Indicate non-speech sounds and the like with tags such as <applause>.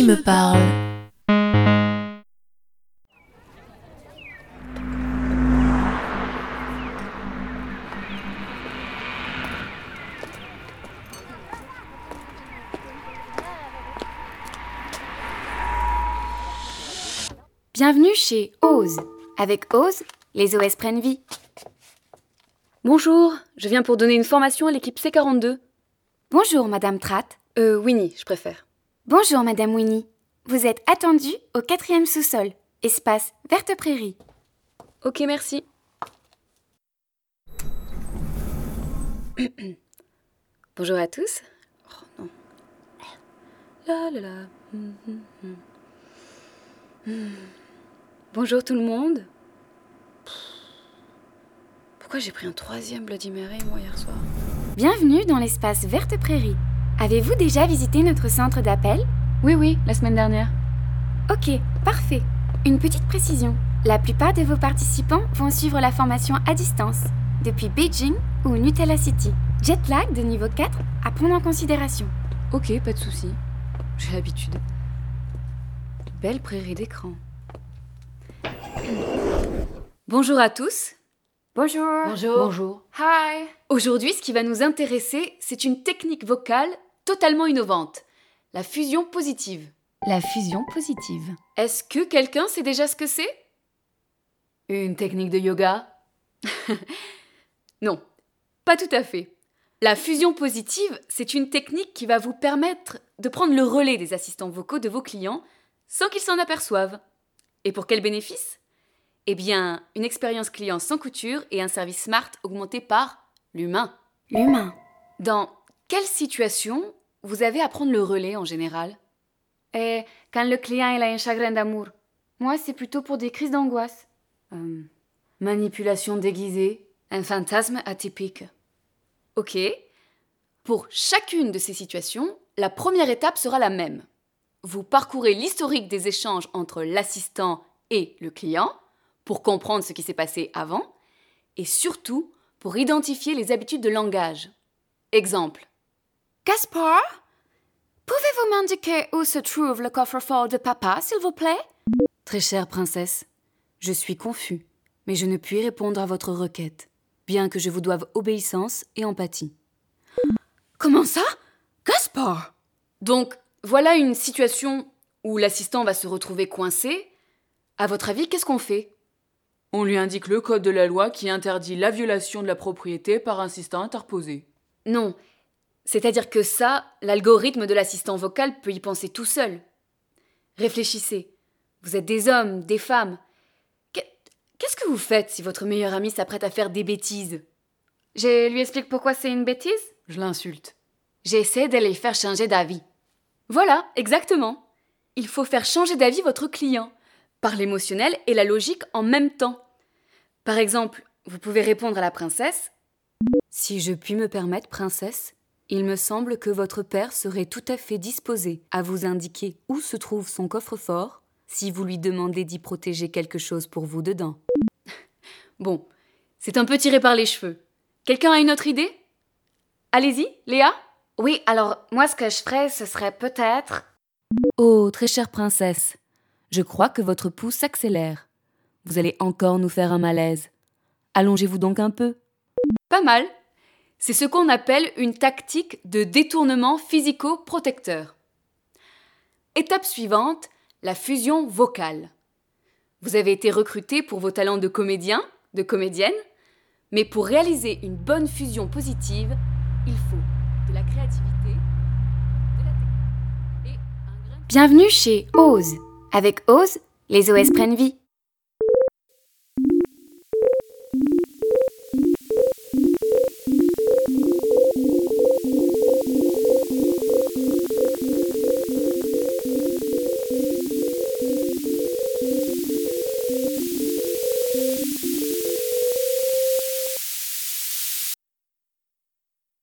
qui me parle. Bienvenue chez Ose. Avec Ose, les OS prennent vie. Bonjour, je viens pour donner une formation à l'équipe C42. Bonjour, Madame Tratt. Euh, Winnie, je préfère. Bonjour, Madame Winnie. Vous êtes attendue au quatrième sous-sol, espace Verte Prairie. Ok, merci. <clears throat> Bonjour à tous. Oh non. La la la. Hum, hum, hum. Hum. Bonjour tout le monde. Pourquoi j'ai pris un troisième Bloody Mary moi hier soir? Bienvenue dans l'espace Verte Prairie. Avez-vous déjà visité notre centre d'appel? Oui, oui, la semaine dernière. Ok, parfait. Une petite précision. La plupart de vos participants vont suivre la formation à distance, depuis Beijing ou Nutella City. Jet lag de niveau 4 à prendre en considération. Ok, pas de souci. J'ai l'habitude. Belle prairie d'écran. Bonjour à tous. Bonjour. Bonjour. Hi. Aujourd'hui, ce qui va nous intéresser, c'est une technique vocale totalement innovante, la fusion positive. La fusion positive. Est-ce que quelqu'un sait déjà ce que c'est? Une technique de yoga? <laughs> Non, pas tout à fait. La fusion positive, c'est une technique qui va vous permettre de prendre le relais des assistants vocaux de vos clients sans qu'ils s'en aperçoivent. Et pour quel bénéfice? Eh bien, une expérience client sans couture et un service smart augmenté par l'humain. L'humain. Dans quelle situation vous avez à prendre le relais en général Et quand le client a un chagrin d'amour. Moi, c'est plutôt pour des crises d'angoisse. Euh, Manipulation déguisée, un fantasme atypique. Ok. Pour chacune de ces situations, la première étape sera la même. Vous parcourez l'historique des échanges entre l'assistant et le client pour comprendre ce qui s'est passé avant et surtout pour identifier les habitudes de langage. Exemple. Gaspard Pouvez-vous m'indiquer où se trouve le coffre-fort de papa, s'il vous plaît? Très chère princesse, je suis confus, mais je ne puis répondre à votre requête, bien que je vous doive obéissance et empathie. Comment ça? Gaspard Donc, voilà une situation où l'assistant va se retrouver coincé. À votre avis, qu'est-ce qu'on fait? On lui indique le code de la loi qui interdit la violation de la propriété par un assistant interposé. Non. C'est-à-dire que ça, l'algorithme de l'assistant vocal peut y penser tout seul. Réfléchissez. Vous êtes des hommes, des femmes. Qu'est-ce que vous faites si votre meilleur ami s'apprête à faire des bêtises? Je lui explique pourquoi c'est une bêtise? Je l'insulte. J'essaie de les faire changer d'avis. Voilà, exactement. Il faut faire changer d'avis votre client, par l'émotionnel et la logique en même temps. Par exemple, vous pouvez répondre à la princesse Si je puis me permettre, princesse, il me semble que votre père serait tout à fait disposé à vous indiquer où se trouve son coffre-fort si vous lui demandez d'y protéger quelque chose pour vous dedans. <laughs> bon, c'est un peu tiré par les cheveux. Quelqu'un a une autre idée? Allez-y, Léa? Oui, alors moi ce que je ferais, ce serait peut-être. Oh, très chère princesse, je crois que votre pouce s'accélère. Vous allez encore nous faire un malaise. Allongez-vous donc un peu. Pas mal. C'est ce qu'on appelle une tactique de détournement physico-protecteur. Étape suivante, la fusion vocale. Vous avez été recruté pour vos talents de comédien, de comédienne, mais pour réaliser une bonne fusion positive, il faut de la créativité, de la technique. Bienvenue chez Ose. Avec Ose, les OS prennent vie.